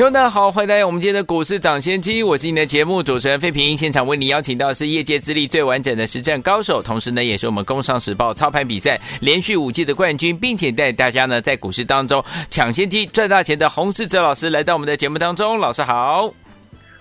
听众大家好，欢迎来到我们今天的股市抢先机，我是你的节目主持人费平。现场为你邀请到是业界资历最完整的实战高手，同时呢，也是我们工商时报操盘比赛连续五季的冠军，并且带大家呢在股市当中抢先机赚大钱的洪世哲老师来到我们的节目当中。老师好。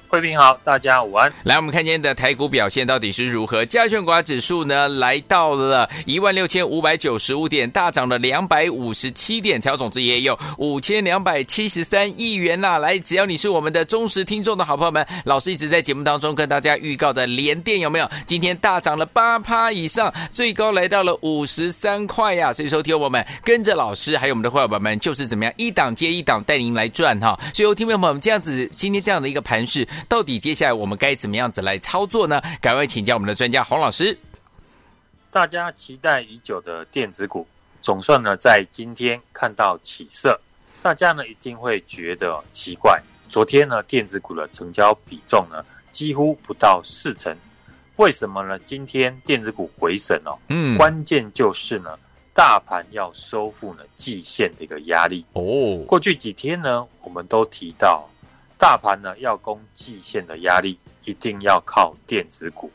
慧平好，大家午安。来，我们看今天的台股表现到底是如何？加权股指数呢，来到了一万六千五百九十五点，大涨了两百五十七点，成交总值也有五千两百七十三亿元呐。来，只要你是我们的忠实听众的好朋友们，老师一直在节目当中跟大家预告的联电有没有？今天大涨了八趴以上，最高来到了五十三块呀。所以说，听我们跟着老师还有我们的伙伴们，就是怎么样一档接一档带您来赚哈。所以，听众朋友们这样子，今天这样的一个盘势。到底接下来我们该怎么样子来操作呢？赶快请教我们的专家洪老师。大家期待已久的电子股，总算呢在今天看到起色。大家呢一定会觉得奇怪，昨天呢电子股的成交比重呢几乎不到四成，为什么呢？今天电子股回升哦，嗯，关键就是呢大盘要收复呢季线的一个压力哦。过去几天呢我们都提到。大盘呢要攻季线的压力，一定要靠电子股，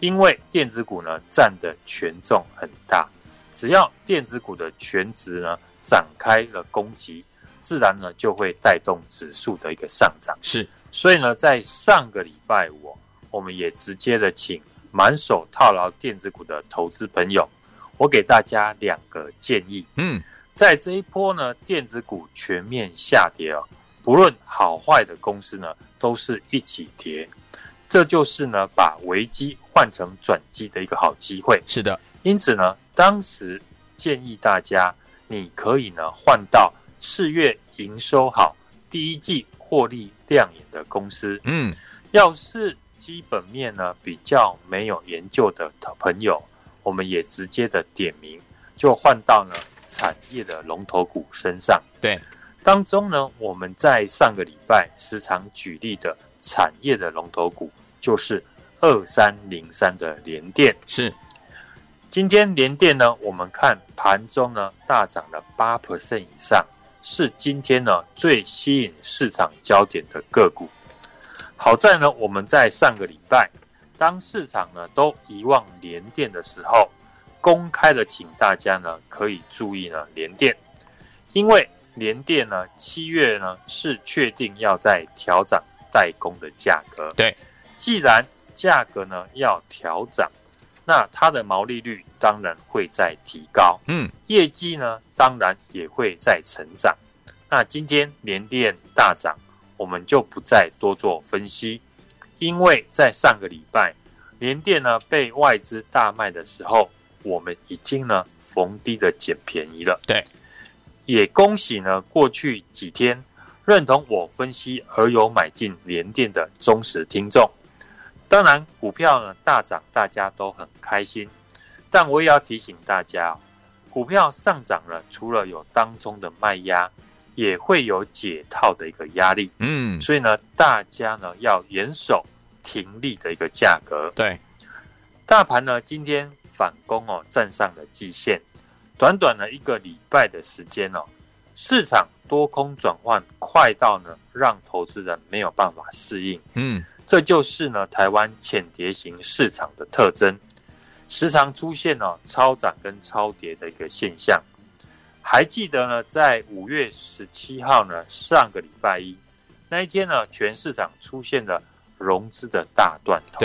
因为电子股呢占的权重很大，只要电子股的权值呢展开了攻击，自然呢就会带动指数的一个上涨。是，所以呢在上个礼拜五，我们也直接的请满手套牢电子股的投资朋友，我给大家两个建议。嗯，在这一波呢电子股全面下跌哦。不论好坏的公司呢，都是一起跌，这就是呢把危机换成转机的一个好机会。是的，因此呢，当时建议大家，你可以呢换到四月营收好、第一季获利亮眼的公司。嗯，要是基本面呢比较没有研究的朋友，我们也直接的点名，就换到呢产业的龙头股身上。对。当中呢，我们在上个礼拜时常举例的产业的龙头股，就是二三零三的联电。是，今天联电呢，我们看盘中呢大涨了八 percent 以上，是今天呢最吸引市场焦点的个股。好在呢，我们在上个礼拜，当市场呢都遗忘联电的时候，公开的请大家呢可以注意呢联电，因为。联电呢，七月呢是确定要再调涨代工的价格。对，既然价格呢要调涨，那它的毛利率当然会再提高。嗯，业绩呢当然也会再成长。那今天联电大涨，我们就不再多做分析，因为在上个礼拜联电呢被外资大卖的时候，我们已经呢逢低的捡便宜了。对。也恭喜呢，过去几天认同我分析而有买进联电的忠实听众。当然，股票呢大涨，大家都很开心。但我也要提醒大家，股票上涨了，除了有当中的卖压，也会有解套的一个压力。嗯，所以呢，大家呢要严守停利的一个价格。对，大盘呢今天反攻哦，站上了季线。短短的一个礼拜的时间哦，市场多空转换快到呢，让投资人没有办法适应。嗯，这就是呢台湾浅碟型市场的特征，时常出现了超涨跟超跌的一个现象。还记得呢，在五月十七号呢，上个礼拜一那一天呢，全市场出现了融资的大断头，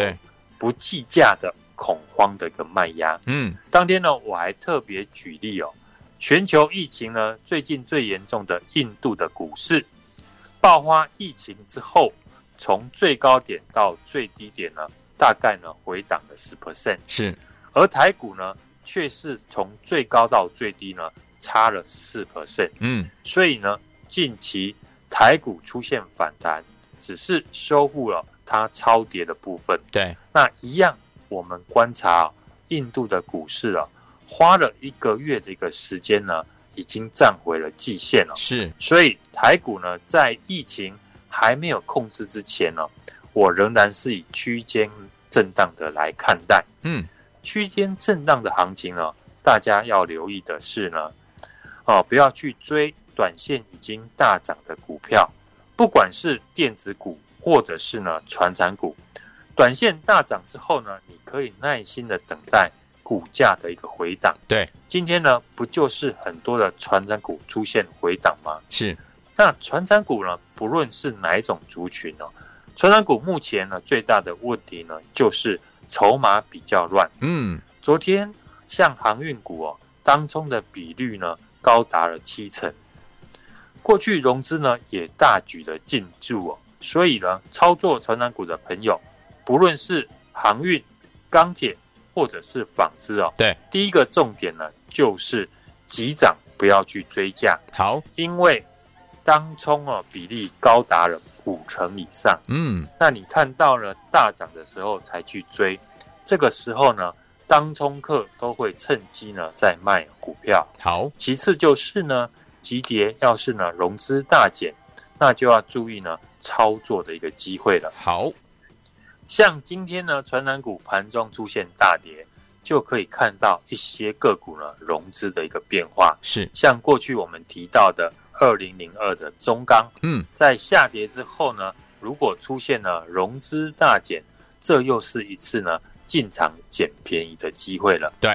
不计价的。恐慌的一个卖压，嗯，当天呢，我还特别举例哦，全球疫情呢，最近最严重的印度的股市爆发疫情之后，从最高点到最低点呢，大概呢回档了十。percent，是，而台股呢，却是从最高到最低呢差了十四。percent，嗯，所以呢，近期台股出现反弹，只是修复了它超跌的部分，对，那一样。我们观察印度的股市啊，花了一个月的一个时间呢，已经站回了季线了。是，所以台股呢，在疫情还没有控制之前呢，我仍然是以区间震荡的来看待。嗯，区间震荡的行情呢，大家要留意的是呢，哦，不要去追短线已经大涨的股票，不管是电子股或者是呢传产股。短线大涨之后呢，你可以耐心的等待股价的一个回档。对，今天呢，不就是很多的传产股出现回档吗？是。那传产股呢，不论是哪一种族群呢，传产股目前呢最大的问题呢，就是筹码比较乱。嗯，昨天像航运股哦，当中的比率呢高达了七成，过去融资呢也大举的进驻哦，所以呢，操作传产股的朋友。不论是航运、钢铁或者是纺织哦，对，第一个重点呢，就是急涨不要去追价，好，因为当冲哦比例高达了五成以上，嗯，那你看到了大涨的时候才去追，这个时候呢，当冲客都会趁机呢在卖股票，好，其次就是呢，急跌要是呢融资大减，那就要注意呢操作的一个机会了，好。像今天呢，传染股盘中出现大跌，就可以看到一些个股呢融资的一个变化。是像过去我们提到的二零零二的中钢，嗯，在下跌之后呢，如果出现了融资大减，这又是一次呢进场捡便宜的机会了。对，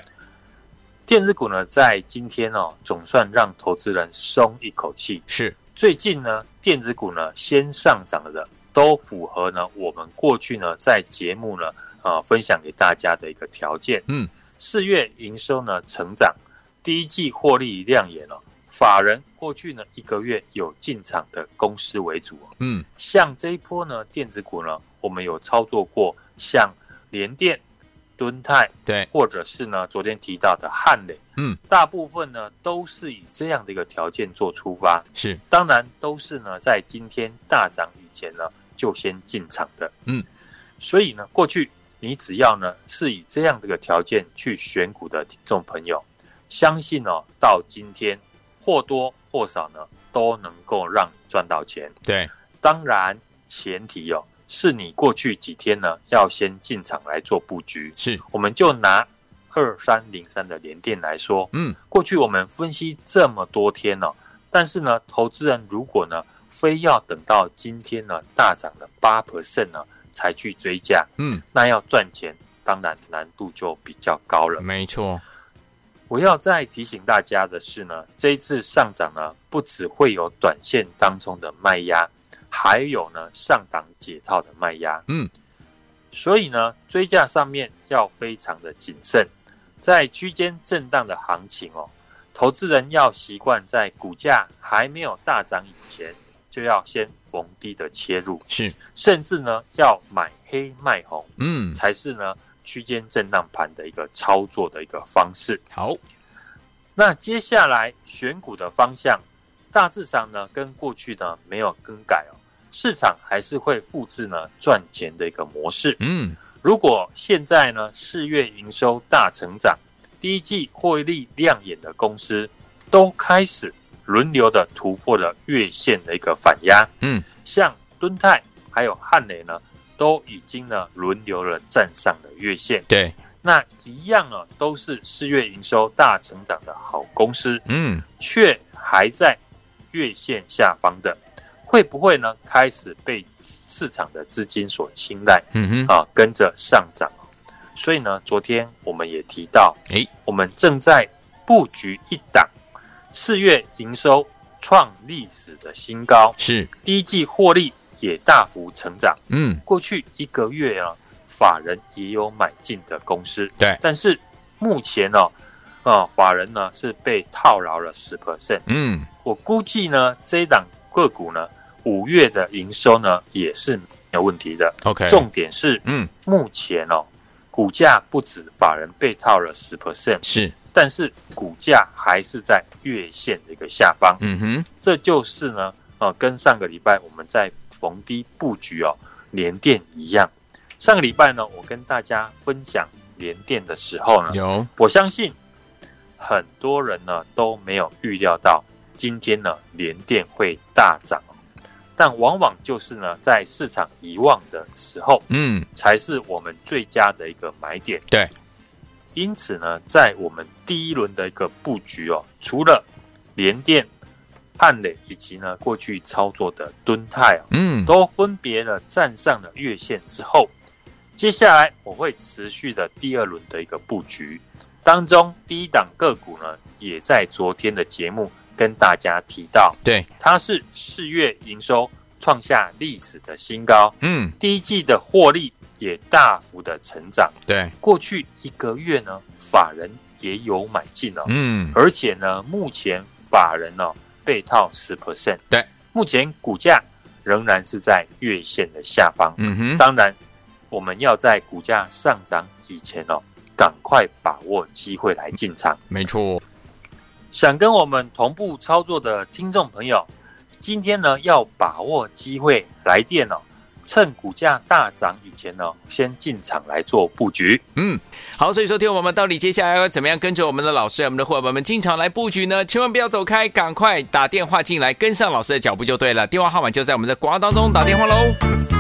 电子股呢，在今天哦，总算让投资人松一口气。是最近呢，电子股呢先上涨的。都符合呢，我们过去呢在节目呢啊、呃、分享给大家的一个条件。嗯，四月营收呢成长，第一季获利亮眼了。法人过去呢一个月有进场的公司为主。嗯，像这一波呢电子股呢，我们有操作过，像联电、敦泰，对，或者是呢昨天提到的汉磊。嗯，大部分呢都是以这样的一个条件做出发。是，当然都是呢在今天大涨以前呢。就先进场的，嗯，所以呢，过去你只要呢是以这样的一个条件去选股的听众朋友，相信哦，到今天或多或少呢都能够让你赚到钱。对，当然前提哦是你过去几天呢要先进场来做布局。是，我们就拿二三零三的联电来说，嗯，过去我们分析这么多天了，但是呢，投资人如果呢。非要等到今天呢大涨了八 percent 呢才去追价，嗯，那要赚钱当然难度就比较高了。没错，我要再提醒大家的是呢，这一次上涨呢不只会有短线当中的卖压，还有呢上档解套的卖压，嗯，所以呢追价上面要非常的谨慎，在区间震荡的行情哦，投资人要习惯在股价还没有大涨以前。就要先逢低的切入，是，甚至呢要买黑卖红，嗯，才是呢区间震荡盘的一个操作的一个方式。好，那接下来选股的方向，大致上呢跟过去呢没有更改哦，市场还是会复制呢赚钱的一个模式。嗯，如果现在呢四月营收大成长，第一季获利亮眼的公司都开始。轮流的突破了月线的一个反压，嗯，像敦泰还有汉磊呢，都已经呢轮流了站上了月线。对，那一样啊，都是四月营收大成长的好公司，嗯，却还在月线下方的，会不会呢开始被市场的资金所青睐？嗯哼，啊，跟着上涨。所以呢，昨天我们也提到，诶，我们正在布局一档。四月营收创历史的新高，是第一季获利也大幅成长。嗯，过去一个月啊，法人也有买进的公司。对，但是目前呢，啊，法人呢是被套牢了十 percent。嗯，我估计呢，这一档个股呢，五月的营收呢也是没有问题的。OK，重点是，嗯，目前哦，股价不止法人被套了十 percent，是。但是股价还是在月线的一个下方，嗯哼，这就是呢，呃，跟上个礼拜我们在逢低布局哦，联电一样。上个礼拜呢，我跟大家分享联电的时候呢，有。我相信很多人呢都没有预料到今天呢联电会大涨，但往往就是呢在市场遗忘的时候，嗯，才是我们最佳的一个买点。对，因此呢，在我们第一轮的一个布局哦，除了联电、汉磊以及呢过去操作的敦泰哦，嗯，都分别的站上了月线之后，接下来我会持续的第二轮的一个布局当中，第一档个股呢，也在昨天的节目跟大家提到，对，它是四月营收创下历史的新高，嗯，第一季的获利也大幅的成长，对，过去一个月呢，法人也有买进哦，嗯，而且呢，目前法人哦被套十 percent，对，目前股价仍然是在月线的下方，嗯哼，当然我们要在股价上涨以前哦，赶快把握机会来进场。没错，想跟我们同步操作的听众朋友，今天呢要把握机会来电哦，趁股价大涨以前呢，先进场来做布局。嗯，好，所以说听我们到底接下来要怎么样跟着我们的老师、我们的伙伴们进场来布局呢？千万不要走开，赶快打电话进来，跟上老师的脚步就对了。电话号码就在我们的广告当中，打电话喽。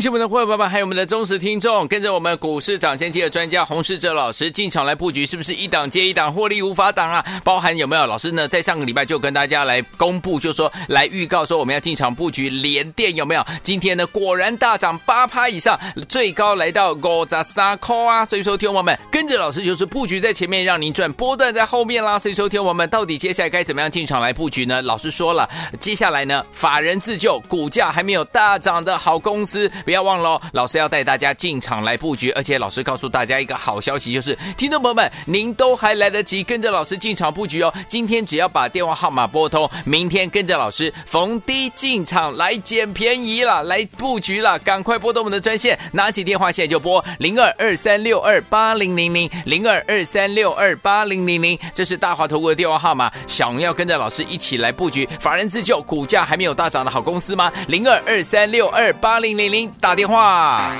恭喜我们的伙伴们，还有我们的忠实听众，跟着我们股市涨先机的专家洪世哲老师进场来布局，是不是一档接一档，获利无法挡啊？包含有没有老师呢？在上个礼拜就跟大家来公布，就说来预告说我们要进场布局联电，有没有？今天呢果然大涨八趴以上，最高来到五十三块啊！所以说，听我们跟着老师就是布局在前面，让您赚波段在后面啦。所以说，听我们到底接下来该怎么样进场来布局呢？老师说了，接下来呢，法人自救，股价还没有大涨的好公司。不要忘了，老师要带大家进场来布局，而且老师告诉大家一个好消息，就是听众朋友们，您都还来得及跟着老师进场布局哦。今天只要把电话号码拨通，明天跟着老师逢低进场来捡便宜了，来布局了，赶快拨动我们的专线，拿起电话现在就拨零二二三六二八零零零零二二三六二八零零零，这是大华投顾的电话号码。想要跟着老师一起来布局法人自救，股价还没有大涨的好公司吗？零二二三六二八零零零打电话。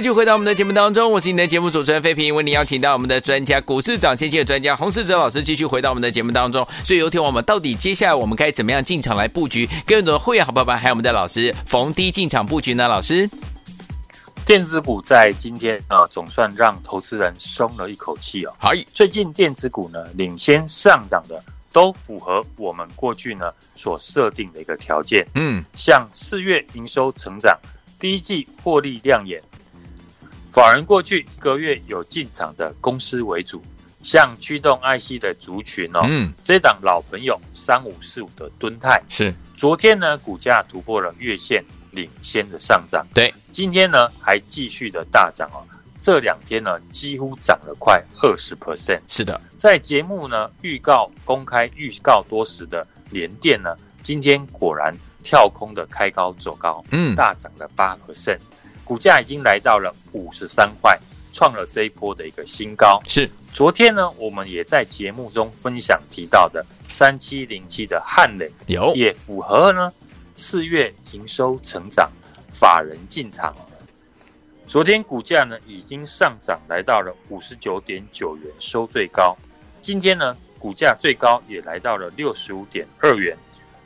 继续回到我们的节目当中，我是你的节目主持人费平，为你邀请到我们的专家股市涨先机的专家洪世哲老师继续回到我们的节目当中。所以有听我们到底接下来我们该怎么样进场来布局？跟着会员好朋友们，还有我们的老师逢低进场布局呢？老师，电子股在今天啊、呃，总算让投资人松了一口气哦。好，最近电子股呢领先上涨的，都符合我们过去呢所设定的一个条件。嗯，像四月营收成长，第一季获利亮眼，法人过去一个月有进场的公司为主，像驱动 IC 的族群哦，嗯，这档老朋友三五四五的敦泰，是。昨天呢股价突破了月线，领先的上涨，对，今天呢还继续的大涨哦，这两天呢几乎涨了快二十。percent，是的，在节目呢预告公开预告多时的联电呢，今天果然跳空的开高走高，嗯，大涨了八。percent，股价已经来到了五十三块，创了这一波的一个新高。是昨天呢，我们也在节目中分享提到的三七零七的汉磊，有也符合呢四月营收成长，法人进场。昨天股价呢已经上涨来到了五十九点九元，收最高。今天呢股价最高也来到了六十五点二元，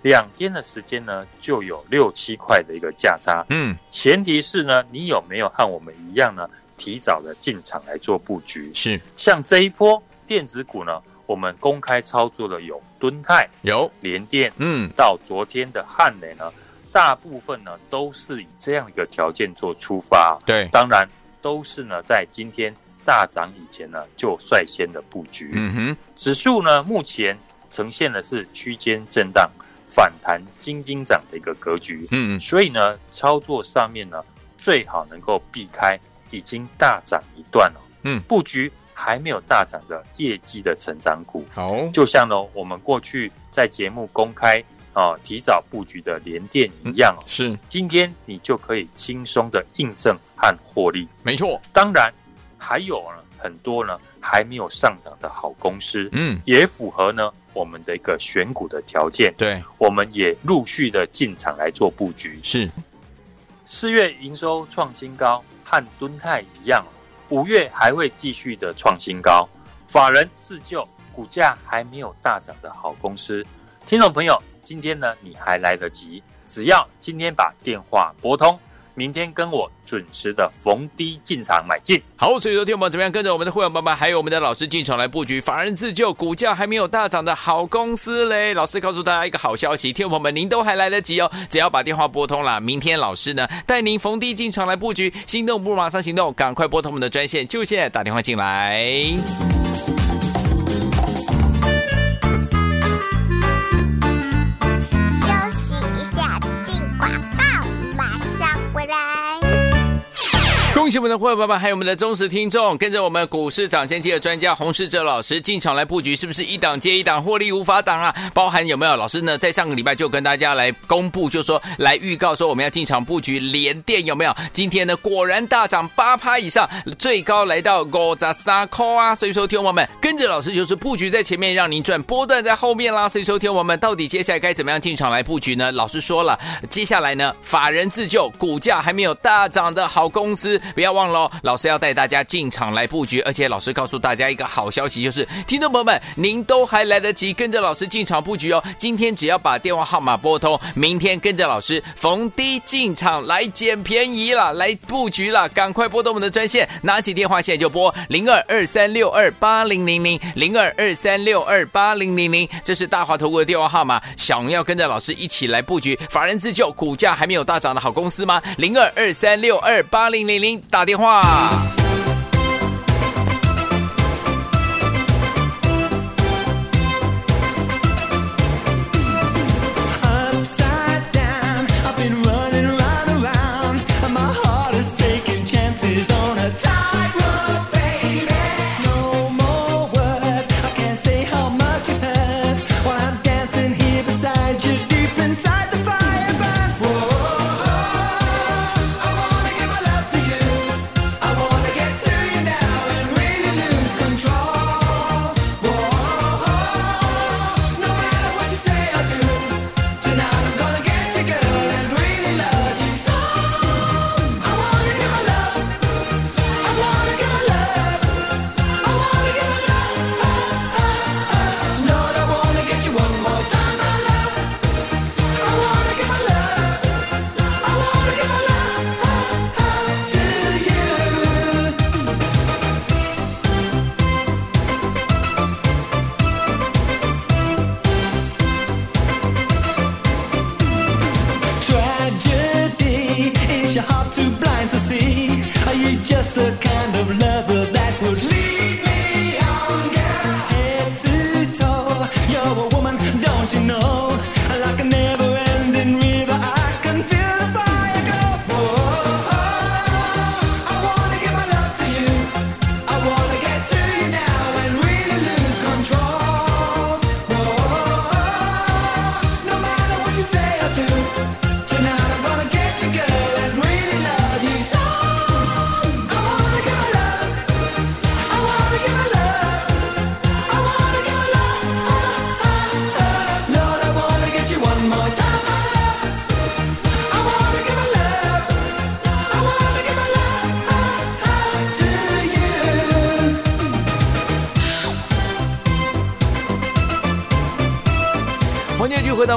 两天的时间呢就有六七块的一个价差。嗯，前提是呢你有没有和我们一样呢提早的进场来做布局？是像这一波电子股呢，我们公开操作的有敦泰、有，联电，嗯，到昨天的汉磊呢，大部分呢都是以这样一个条件做出发。对，当然都是呢在今天大涨以前呢就率先的布局。嗯哼，指数呢目前呈现的是区间震荡、反弹、金金涨的一个格局。嗯，所以呢操作上面呢最好能够避开已经大涨一段了。嗯布局还没有大涨的业绩的成长股。好，就像呢，我们过去在节目公开啊，提早布局的联电一样哦。是今天你就可以轻松的印证和获利。没错，当然，还有呢很多呢还没有上涨的好公司，嗯，也符合呢我们的一个选股的条件。对，我们也陆续的进场来做布局。是四月营收创新高，和敦泰一样，五月还会继续的创新高。法人自救，股价还没有大涨的好公司，听众朋友，今天呢你还来得及，只要今天把电话拨通。明天跟我准时的逢低进场买进。好，所以说天我们怎么样跟着我们的会员爸爸，还有我们的老师进场来布局法人自救，股价还没有大涨的好公司嘞。老师告诉大家一个好消息，听众朋友们您都还来得及哦，只要把电话拨通了，明天老师呢带您逢低进场来布局，心动不如马上行动，赶快拨通我们的专线，就现在打电话进来。喜我们的会员爸爸，还有我们的忠实听众，跟着我们股市涨先机的专家洪世哲老师进场来布局，是不是一档接一档，获利无法挡啊？包含有没有老师呢？在上个礼拜就跟大家来公布，就说来预告说我们要进场布局联电，有没有？今天呢果然大涨八趴以上，最高来到五十三块啊！所以说，听众朋友们跟着老师就是布局在前面，让您赚波段在后面啦。所以说，听众朋友们到底接下来该怎么样进场来布局呢？老师说了，接下来呢法人自救，股价还没有大涨的好公司，不要忘了，老师要带大家进场来布局，而且老师告诉大家一个好消息，就是听众朋友们，您都还来得及跟着老师进场布局哦。今天只要把电话号码拨通，明天跟着老师逢低进场来捡便宜了，来布局了，赶快拨通我们的专线，拿起电话现在就拨零二二三六二八零零零零二二三六二八零零零，这是大华投顾的电话号码。想要跟着老师一起来布局法人自救、股价还没有大涨的好公司吗？零二二三六二八零零零打电话。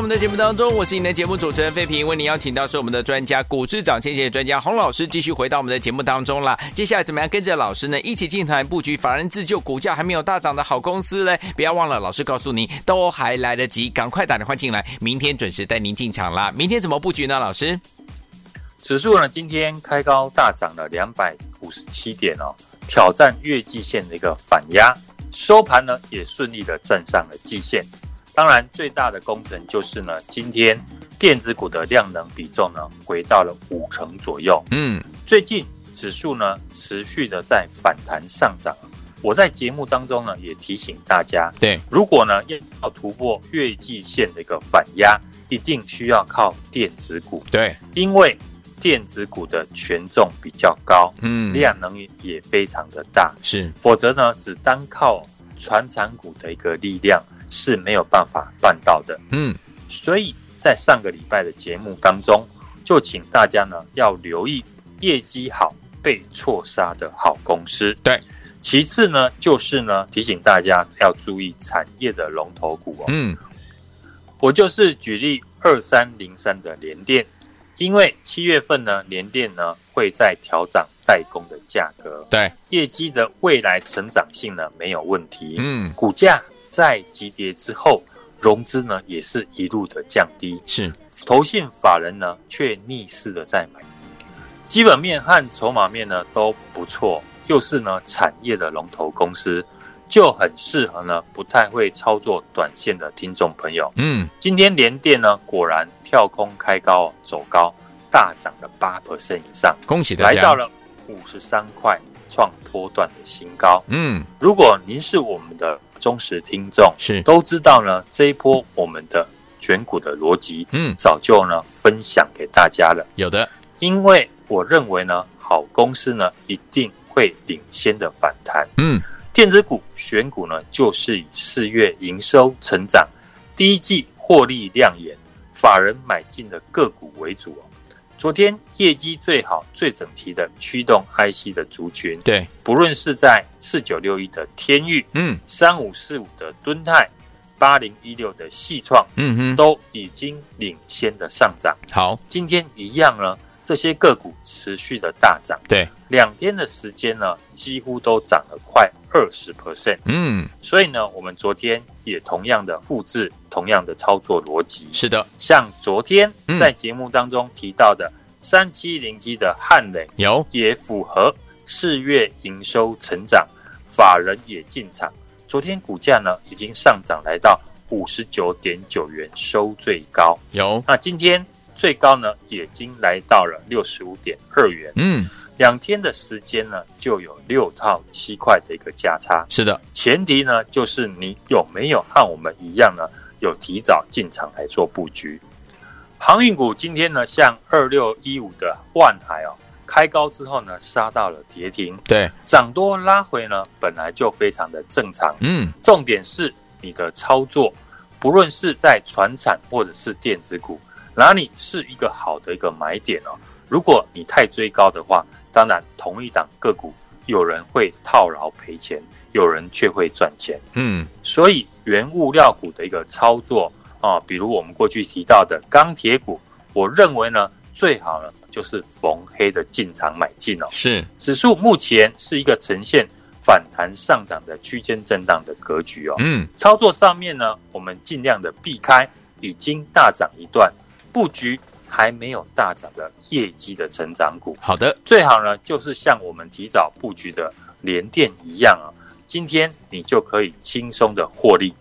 我们的节目当中，我是你的节目主持人费平，为你邀请到是我们的专家股市涨先机专家洪老师，继续回到我们的节目当中了。接下来怎么样跟着老师呢，一起进团布局法人自救股价还没有大涨的好公司嘞？不要忘了，老师告诉你都还来得及，赶快打电话进来，明天准时带您进场啦。明天怎么布局呢？老师，指数呢今天开高大涨了两百五十七点哦，挑战月季线的一个反压，收盘呢也顺利的站上了季线。当然，最大的功臣就是呢，今天电子股的量能比重呢回到了五成左右。嗯，最近指数呢持续的在反弹上涨。我在节目当中呢也提醒大家，对，如果呢要突破月季线的一个反压，一定需要靠电子股。对，因为电子股的权重比较高，嗯，量能也非常的大，是，否则呢只单靠传产股的一个力量。是没有办法办到的，嗯，所以在上个礼拜的节目当中，就请大家呢要留意业绩好被错杀的好公司。对，其次呢就是呢提醒大家要注意产业的龙头股哦。嗯，我就是举例二三零三的联电，因为七月份呢联电呢会在调涨代工的价格，对，业绩的未来成长性呢没有问题，嗯，股价。在急跌之后，融资呢也是一路的降低，是投信法人呢却逆势的在买，基本面和筹码面呢都不错，又是呢产业的龙头公司，就很适合呢不太会操作短线的听众朋友。嗯，今天联电呢果然跳空开高走高，大涨了八 percent 以上，恭喜大家，来到了五十三块，创波段的新高。嗯，如果您是我们的。忠实听众是都知道呢，这一波我们的选股的逻辑，嗯，早就呢分享给大家了。有的，因为我认为呢，好公司呢一定会领先的反弹。嗯，电子股选股呢，就是以四月营收成长、第一季获利亮眼、法人买进的个股为主哦。昨天业绩最好、最整齐的驱动 IC 的族群，对，不论是在四九六一的天域，嗯。三五四五的敦泰，八零一六的细创，嗯哼，都已经领先的上涨。好，今天一样呢，这些个股持续的大涨，对，两天的时间呢，几乎都涨了快二十 percent。嗯，所以呢，我们昨天也同样的复制同样的操作逻辑。是的，像昨天嗯在节目当中提到的三七零七的汉磊，有，也符合四月营收成长，法人也进场。昨天股价呢已经上涨来到五十九点九元，收最高。有，那今天最高呢已经来到了六十五点二元。嗯，两天的时间呢就有六套七块的一个价差。是的，前提呢就是你有没有和我们一样呢，有提早进场来做布局。航运股今天呢，像二六一五的万海哦，开高之后呢，杀到了跌停，对，涨多拉回呢，本来就非常的正常。嗯，重点是你的操作，不论是在船产或者是电子股，哪里是一个好的一个买点哦？如果你太追高的话，当然同一档个股，有人会套牢赔钱，有人却会赚钱。嗯，所以原物料股的一个操作啊，比如我们过去提到的钢铁股，我认为呢，最好呢就是逢黑的进场买进哦。是，指数目前是一个呈现反弹上涨的区间震荡的格局哦。嗯，操作上面呢，我们尽量的避开已经大涨一段布局还没有大涨的业绩的成长股。好的，最好呢，就是像我们提早布局的联电一样啊，今天你就可以轻松的获利。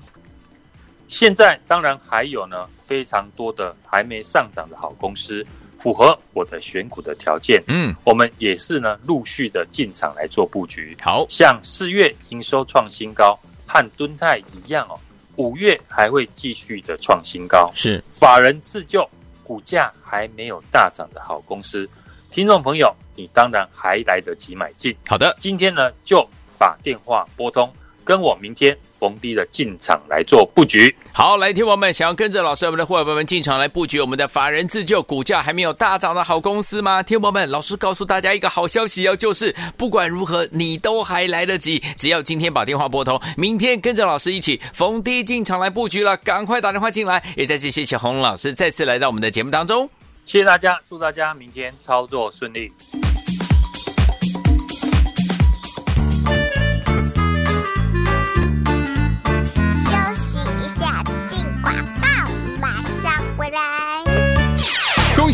现在当然还有呢，非常多的还没上涨的好公司，符合我的选股的条件，嗯，我们也是呢陆续的进场来做布局。好，像四月营收创新高，和敦泰一样哦，五月还会继续的创新高。是，法人自救，股价还没有大涨的好公司，听众朋友，你当然还来得及买进。好的，今天呢，就把电话拨通，跟我明天逢低的进场来做布局。好，来，听我们想要跟着老师我们的伙伴们进场来布局我们的法人自救股价还没有大涨的好公司吗？听我们，老师告诉大家一个好消息哦，就是不管如何你都还来得及，只要今天把电话拨通，明天跟着老师一起逢低进场来布局了，赶快打电话进来。也再次谢谢洪老师再次来到我们的节目当中。谢谢大家，祝大家明天操作顺利。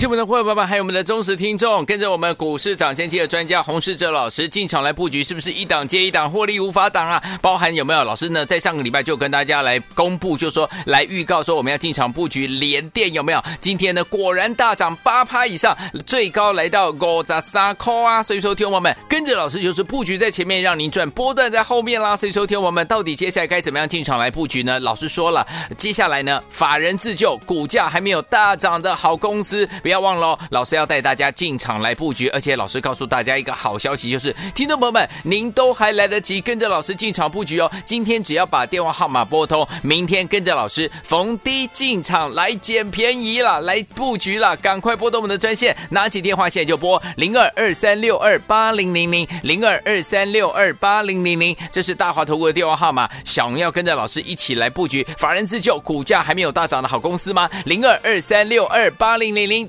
喜我们的伙伴们，还有我们的忠实听众，跟着我们股市涨先机的专家洪世哲老师进场来布局，是不是一档接一档，获利无法挡啊？包含有没有老师呢？在上个礼拜就跟大家来公布，就说来预告说我们要进场布局联电，有没有？今天呢果然大涨八趴以上，最高来到五十三块啊！所以说，听众们跟着老师就是布局在前面，让您赚波段在后面啦。所以说，听众们到底接下来该怎么样进场来布局呢？老师说了，接下来呢，法人自救，股价还没有大涨的好公司。不要忘了，老师要带大家进场来布局，而且老师告诉大家一个好消息，就是听众朋友们，您都还来得及跟着老师进场布局哦。今天只要把电话号码拨通，明天跟着老师逢低进场来捡便宜了，来布局了，赶快拨通我们的专线，拿起电话现在就拨零二二三六二八零零零零二二三六二八零零零，这是大华投顾的电话号码。想要跟着老师一起来布局法人自救，股价还没有大涨的好公司吗？零二二三六二八零零零